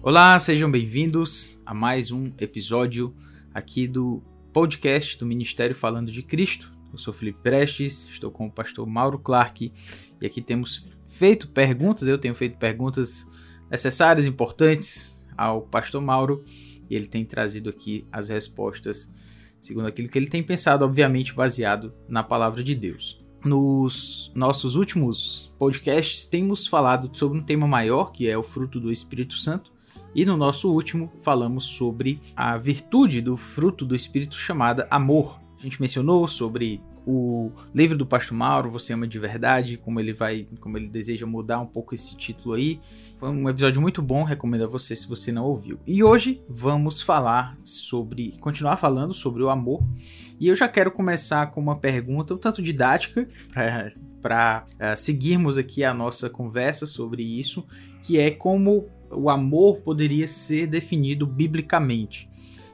Olá, sejam bem-vindos a mais um episódio aqui do podcast do Ministério Falando de Cristo. Eu sou Felipe Prestes, estou com o pastor Mauro Clark e aqui temos feito perguntas, eu tenho feito perguntas necessárias, importantes ao pastor Mauro e ele tem trazido aqui as respostas segundo aquilo que ele tem pensado, obviamente baseado na palavra de Deus. Nos nossos últimos podcasts temos falado sobre um tema maior, que é o fruto do Espírito Santo, e no nosso último falamos sobre a virtude do fruto do Espírito chamada amor. A gente mencionou sobre o livro do Pastor Mauro, Você Ama de Verdade, como ele vai, como ele deseja mudar um pouco esse título aí. Foi um episódio muito bom, recomendo a você se você não ouviu. E hoje vamos falar sobre, continuar falando sobre o amor. E eu já quero começar com uma pergunta um tanto didática para uh, eh, seguirmos aqui a nossa conversa sobre isso, que é como o amor poderia ser definido biblicamente?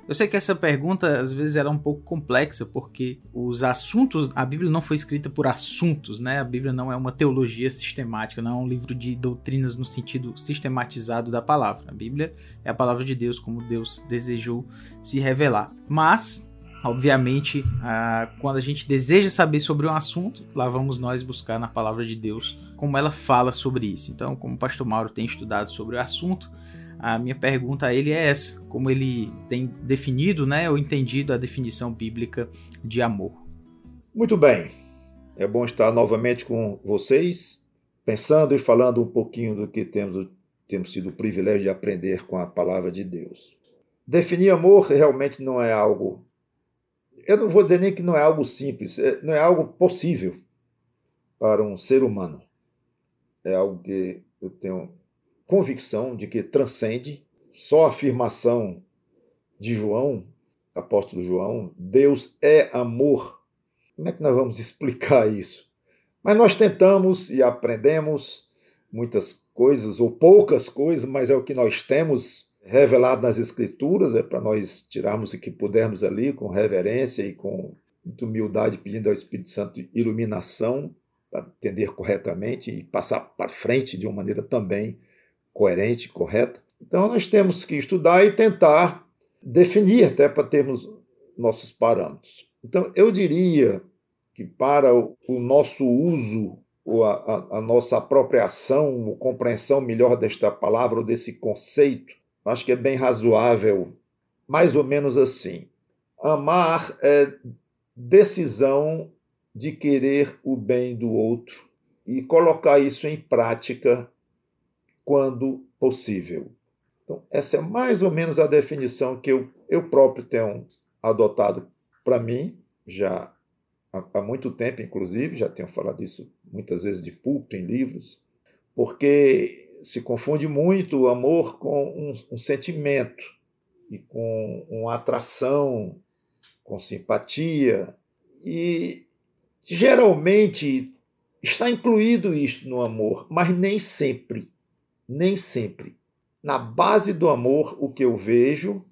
Eu sei que essa pergunta às vezes era um pouco complexa, porque os assuntos, a Bíblia não foi escrita por assuntos, né? A Bíblia não é uma teologia sistemática, não é um livro de doutrinas no sentido sistematizado da palavra. A Bíblia é a palavra de Deus, como Deus desejou se revelar. Mas Obviamente, ah, quando a gente deseja saber sobre um assunto, lá vamos nós buscar na palavra de Deus como ela fala sobre isso. Então, como o pastor Mauro tem estudado sobre o assunto, a minha pergunta a ele é essa: como ele tem definido, né, ou entendido a definição bíblica de amor? Muito bem. É bom estar novamente com vocês, pensando e falando um pouquinho do que temos, temos tido o privilégio de aprender com a palavra de Deus. Definir amor realmente não é algo eu não vou dizer nem que não é algo simples, é, não é algo possível para um ser humano. É algo que eu tenho convicção de que transcende só a afirmação de João, apóstolo João, Deus é amor. Como é que nós vamos explicar isso? Mas nós tentamos e aprendemos muitas coisas, ou poucas coisas, mas é o que nós temos revelado nas Escrituras, é para nós tirarmos o que pudermos ali com reverência e com muita humildade, pedindo ao Espírito Santo iluminação para entender corretamente e passar para frente de uma maneira também coerente, correta. Então nós temos que estudar e tentar definir até para termos nossos parâmetros. Então eu diria que para o nosso uso ou a, a, a nossa apropriação, ou compreensão melhor desta palavra ou desse conceito, acho que é bem razoável, mais ou menos assim. Amar é decisão de querer o bem do outro e colocar isso em prática quando possível. Então, essa é mais ou menos a definição que eu, eu próprio tenho adotado para mim, já há, há muito tempo, inclusive, já tenho falado isso muitas vezes de púlpito, em livros, porque se confunde muito o amor com um, um sentimento e com uma atração, com simpatia. E geralmente está incluído isto no amor, mas nem sempre. Nem sempre. Na base do amor, o que eu vejo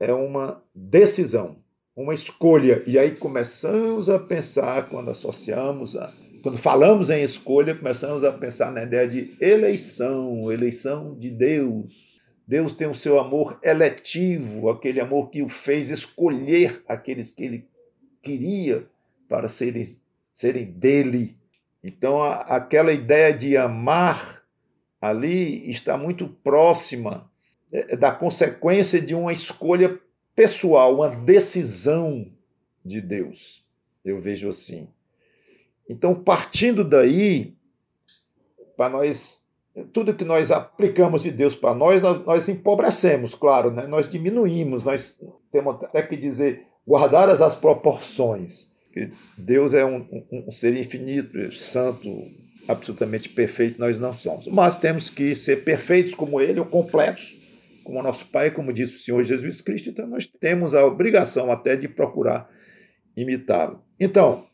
é uma decisão, uma escolha. E aí começamos a pensar, quando associamos a quando falamos em escolha, começamos a pensar na ideia de eleição, eleição de Deus. Deus tem o seu amor eletivo, aquele amor que o fez escolher aqueles que ele queria para serem, serem dele. Então, a, aquela ideia de amar ali está muito próxima é, da consequência de uma escolha pessoal, uma decisão de Deus. Eu vejo assim. Então, partindo daí, para nós, tudo que nós aplicamos de Deus para nós, nós, nós, empobrecemos, claro, né? nós diminuímos, nós temos até que dizer, guardadas as proporções. Deus é um, um, um ser infinito, santo, absolutamente perfeito, nós não somos. Mas temos que ser perfeitos como Ele, ou completos, como nosso Pai, como disse o Senhor Jesus Cristo, então nós temos a obrigação até de procurar imitá-lo. Então,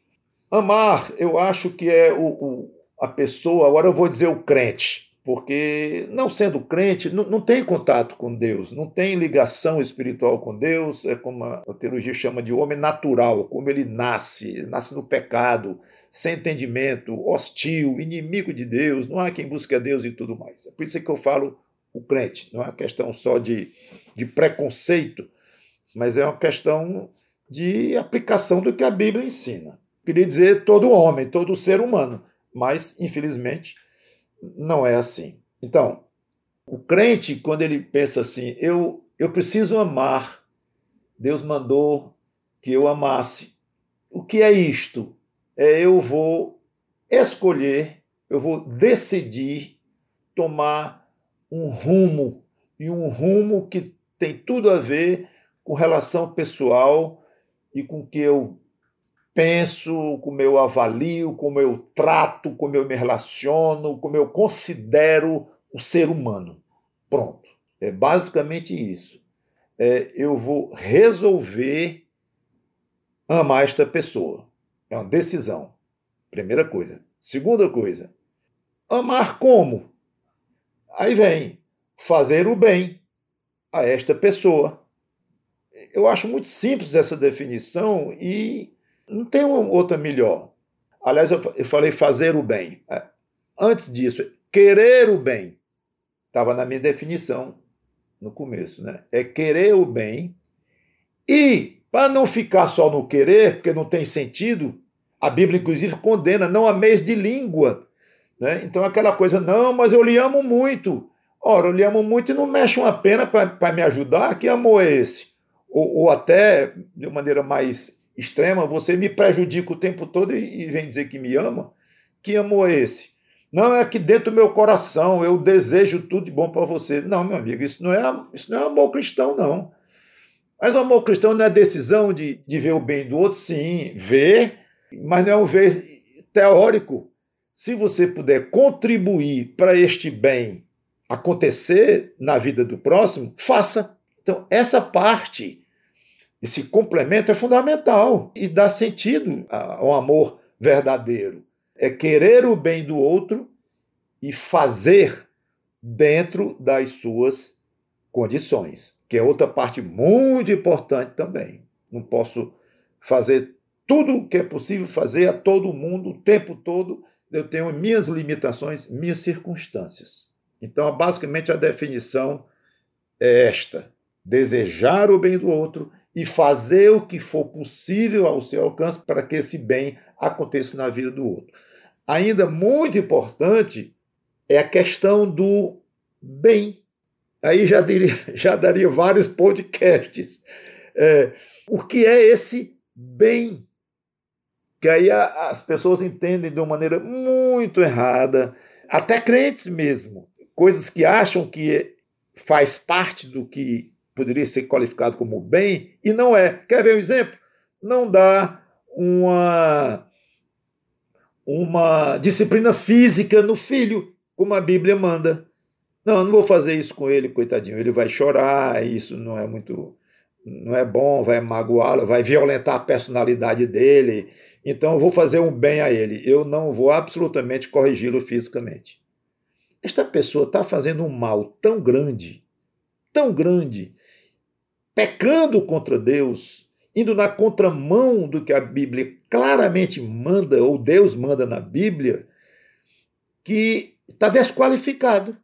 Amar, eu acho que é o, o, a pessoa, agora eu vou dizer o crente, porque não sendo crente, não, não tem contato com Deus, não tem ligação espiritual com Deus, é como a, a teologia chama de homem natural, como ele nasce, nasce no pecado, sem entendimento, hostil, inimigo de Deus, não há quem busque a Deus e tudo mais. É por isso que eu falo o crente. Não é uma questão só de, de preconceito, mas é uma questão de aplicação do que a Bíblia ensina. Queria dizer todo homem, todo ser humano, mas infelizmente não é assim. Então, o crente, quando ele pensa assim, eu, eu preciso amar, Deus mandou que eu amasse. O que é isto? É eu vou escolher, eu vou decidir tomar um rumo, e um rumo que tem tudo a ver com relação pessoal e com que eu penso, como eu avalio, como eu trato, como eu me relaciono, como eu considero o ser humano. Pronto. É basicamente isso. É, eu vou resolver amar esta pessoa. É uma decisão. Primeira coisa. Segunda coisa, amar como? Aí vem fazer o bem a esta pessoa. Eu acho muito simples essa definição e não tem outra melhor. Aliás, eu falei fazer o bem. É, antes disso, querer o bem. Estava na minha definição no começo, né? É querer o bem e, para não ficar só no querer, porque não tem sentido, a Bíblia, inclusive, condena, não ameis de língua. Né? Então, aquela coisa, não, mas eu lhe amo muito. Ora, eu lhe amo muito e não mexe uma pena para me ajudar. Que amor é esse? Ou, ou, até, de maneira mais extrema, você me prejudica o tempo todo e, vem dizer que me ama. Que amor é esse? Não é que dentro do meu coração eu desejo tudo de bom para você. Não, meu amigo, isso não é, isso não é amor cristão, não. Mas amor cristão não é decisão de, de ver o bem do outro, sim, ver, mas não é um ver teórico. Se você puder contribuir para este bem acontecer na vida do próximo, faça. Então, essa parte, esse complemento é fundamental e dá sentido ao amor verdadeiro é querer o bem do outro e fazer dentro das suas condições, que é outra parte muito importante também. Não posso fazer tudo o que é possível fazer a todo mundo o tempo todo. Eu tenho minhas limitações, minhas circunstâncias. Então, basicamente, a definição é esta: desejar o bem do outro e fazer o que for possível ao seu alcance para que esse bem aconteça na vida do outro ainda muito importante é a questão do bem. Aí já, diria, já daria vários podcasts. É, o que é esse bem? Que aí as pessoas entendem de uma maneira muito errada, até crentes mesmo, coisas que acham que faz parte do que poderia ser qualificado como bem e não é. Quer ver um exemplo? Não dá uma uma disciplina física no filho, como a Bíblia manda. Não, não vou fazer isso com ele, coitadinho. Ele vai chorar, isso não é muito. não é bom, vai magoá-lo, vai violentar a personalidade dele. Então eu vou fazer um bem a ele. Eu não vou absolutamente corrigi-lo fisicamente. Esta pessoa está fazendo um mal tão grande, tão grande, pecando contra Deus, indo na contramão do que a Bíblia claramente manda, ou Deus manda na Bíblia, que está desqualificado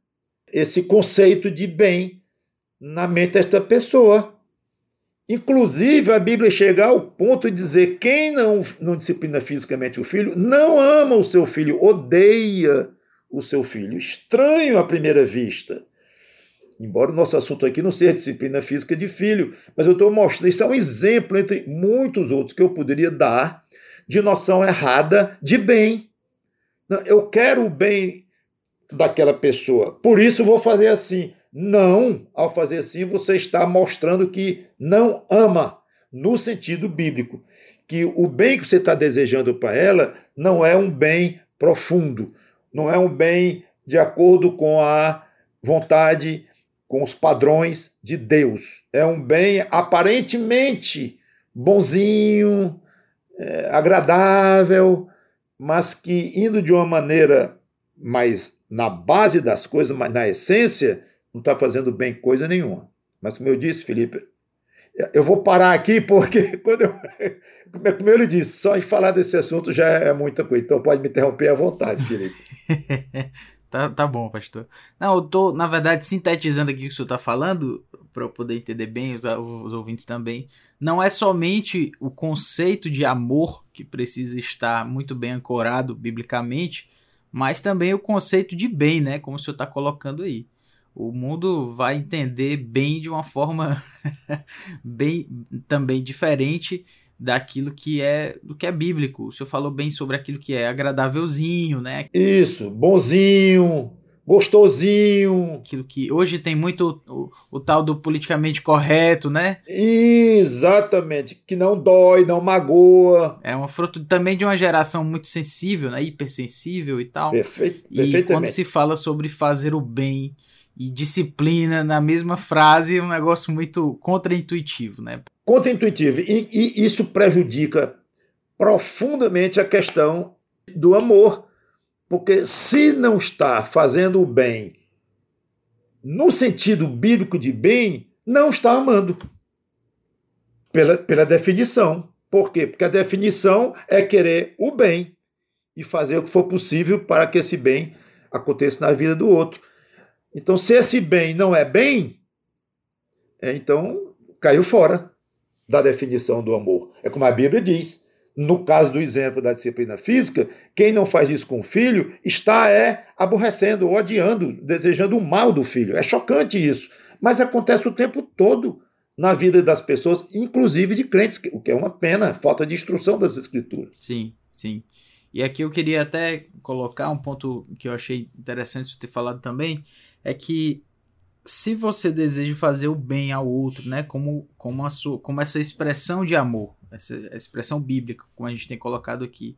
esse conceito de bem na mente desta pessoa. Inclusive, a Bíblia chega ao ponto de dizer: quem não, não disciplina fisicamente o filho não ama o seu filho, odeia o seu filho. Estranho à primeira vista. Embora o nosso assunto aqui não seja disciplina física de filho, mas eu estou mostrando, isso é um exemplo entre muitos outros que eu poderia dar de noção errada de bem. Eu quero o bem daquela pessoa, por isso vou fazer assim. Não, ao fazer assim, você está mostrando que não ama, no sentido bíblico. Que o bem que você está desejando para ela não é um bem profundo, não é um bem de acordo com a vontade com os padrões de Deus. É um bem aparentemente bonzinho, é, agradável, mas que indo de uma maneira mais na base das coisas, mas na essência, não está fazendo bem coisa nenhuma. Mas como eu disse, Felipe, eu vou parar aqui porque quando eu, como ele disse, só em falar desse assunto já é muita coisa. Então pode me interromper à vontade, Felipe. Tá, tá bom, pastor. Não, eu tô, na verdade, sintetizando aqui o que o senhor tá falando, para eu poder entender bem, os, os ouvintes também. Não é somente o conceito de amor que precisa estar muito bem ancorado biblicamente, mas também o conceito de bem, né? Como o senhor está colocando aí. O mundo vai entender bem de uma forma bem também diferente daquilo que é do que é bíblico. O senhor falou bem sobre aquilo que é agradávelzinho, né? Isso, bonzinho, gostosinho. Aquilo que hoje tem muito o, o, tal do politicamente correto, né? Exatamente, que não dói, não magoa. É um fruto também de uma geração muito sensível, né? hipersensível e tal. Perfeito, e quando se fala sobre fazer o bem e disciplina na mesma frase, é um negócio muito contraintuitivo, né? Contraintuitivo. E, e isso prejudica profundamente a questão do amor. Porque se não está fazendo o bem no sentido bíblico de bem, não está amando. Pela, pela definição. Por quê? Porque a definição é querer o bem e fazer o que for possível para que esse bem aconteça na vida do outro. Então, se esse bem não é bem, é, então caiu fora da definição do amor. É como a Bíblia diz. No caso do exemplo da disciplina física, quem não faz isso com o filho está é aborrecendo, odiando, desejando o mal do filho. É chocante isso, mas acontece o tempo todo na vida das pessoas, inclusive de crentes, o que é uma pena, falta de instrução das escrituras. Sim, sim. E aqui eu queria até colocar um ponto que eu achei interessante ter falado também, é que se você deseja fazer o bem ao outro, né, como, como, a sua, como essa expressão de amor, essa expressão bíblica, como a gente tem colocado aqui,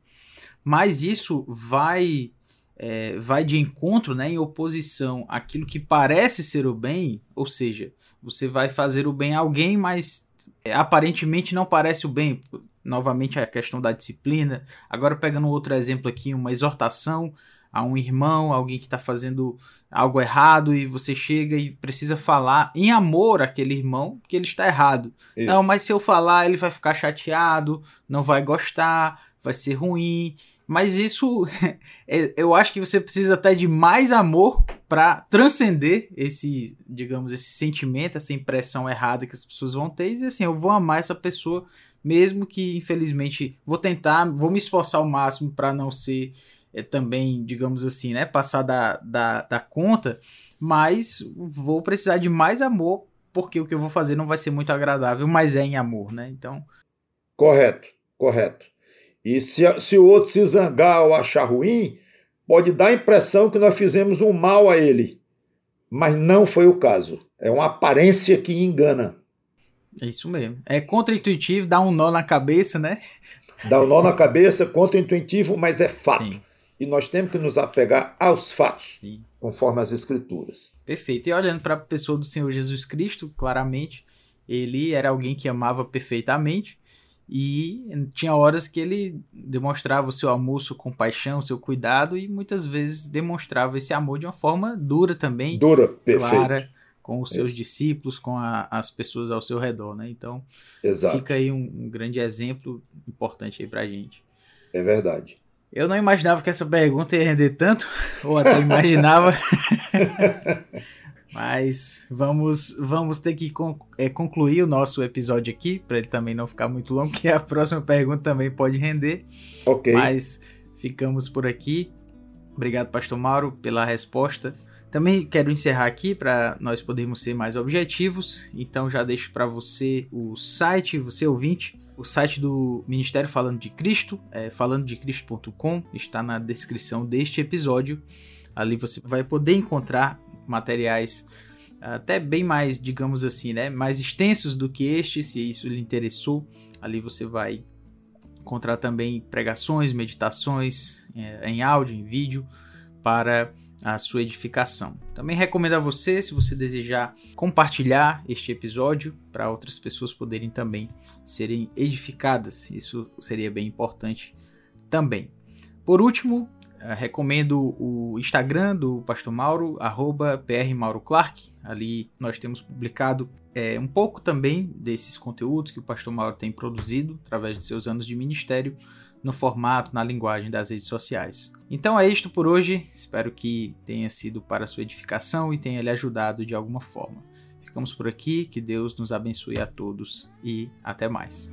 mas isso vai é, vai de encontro, né, em oposição àquilo que parece ser o bem, ou seja, você vai fazer o bem a alguém, mas é, aparentemente não parece o bem. Novamente a questão da disciplina. Agora pegando outro exemplo aqui, uma exortação a um irmão, alguém que está fazendo algo errado e você chega e precisa falar em amor aquele irmão que ele está errado. Isso. Não, mas se eu falar ele vai ficar chateado, não vai gostar, vai ser ruim. Mas isso, é, eu acho que você precisa até de mais amor para transcender esse, digamos, esse sentimento, essa impressão errada que as pessoas vão ter. E assim, eu vou amar essa pessoa, mesmo que infelizmente vou tentar, vou me esforçar ao máximo para não ser é, também, digamos assim, né, passar da, da, da conta, mas vou precisar de mais amor, porque o que eu vou fazer não vai ser muito agradável, mas é em amor, né? Então. Correto, correto. E se, se o outro se zangar ou achar ruim, pode dar a impressão que nós fizemos um mal a ele. Mas não foi o caso. É uma aparência que engana. É isso mesmo. É contraintuitivo, dá um nó na cabeça, né? Dá um nó na cabeça, contraintuitivo, mas é fato. Sim e nós temos que nos apegar aos fatos, Sim. conforme as Escrituras. Perfeito. E olhando para a pessoa do Senhor Jesus Cristo, claramente, ele era alguém que amava perfeitamente e tinha horas que ele demonstrava o seu amor, sua compaixão, seu cuidado e muitas vezes demonstrava esse amor de uma forma dura também. Dura, perfeito. Clara, com os seus Isso. discípulos, com a, as pessoas ao seu redor, né? Então, Exato. fica aí um, um grande exemplo importante aí pra gente. É verdade. Eu não imaginava que essa pergunta ia render tanto, ou até imaginava. Mas vamos, vamos ter que é, concluir o nosso episódio aqui, para ele também não ficar muito longo, que a próxima pergunta também pode render. Ok. Mas ficamos por aqui. Obrigado, Pastor Mauro, pela resposta. Também quero encerrar aqui para nós podermos ser mais objetivos. Então já deixo para você o site, você ouvinte, o site do Ministério Falando de Cristo, é falandodecristo.com, está na descrição deste episódio. Ali você vai poder encontrar materiais até bem mais, digamos assim, né, mais extensos do que este, se isso lhe interessou. Ali você vai encontrar também pregações, meditações é, em áudio, em vídeo, para a sua edificação. Também recomendo a você, se você desejar compartilhar este episódio para outras pessoas poderem também serem edificadas. Isso seria bem importante também. Por último, recomendo o Instagram do Pastor Mauro, arroba prmauroclark. Ali nós temos publicado é, um pouco também desses conteúdos que o Pastor Mauro tem produzido através de seus anos de ministério no formato, na linguagem das redes sociais. Então é isto por hoje. Espero que tenha sido para sua edificação e tenha lhe ajudado de alguma forma. Ficamos por aqui, que Deus nos abençoe a todos e até mais.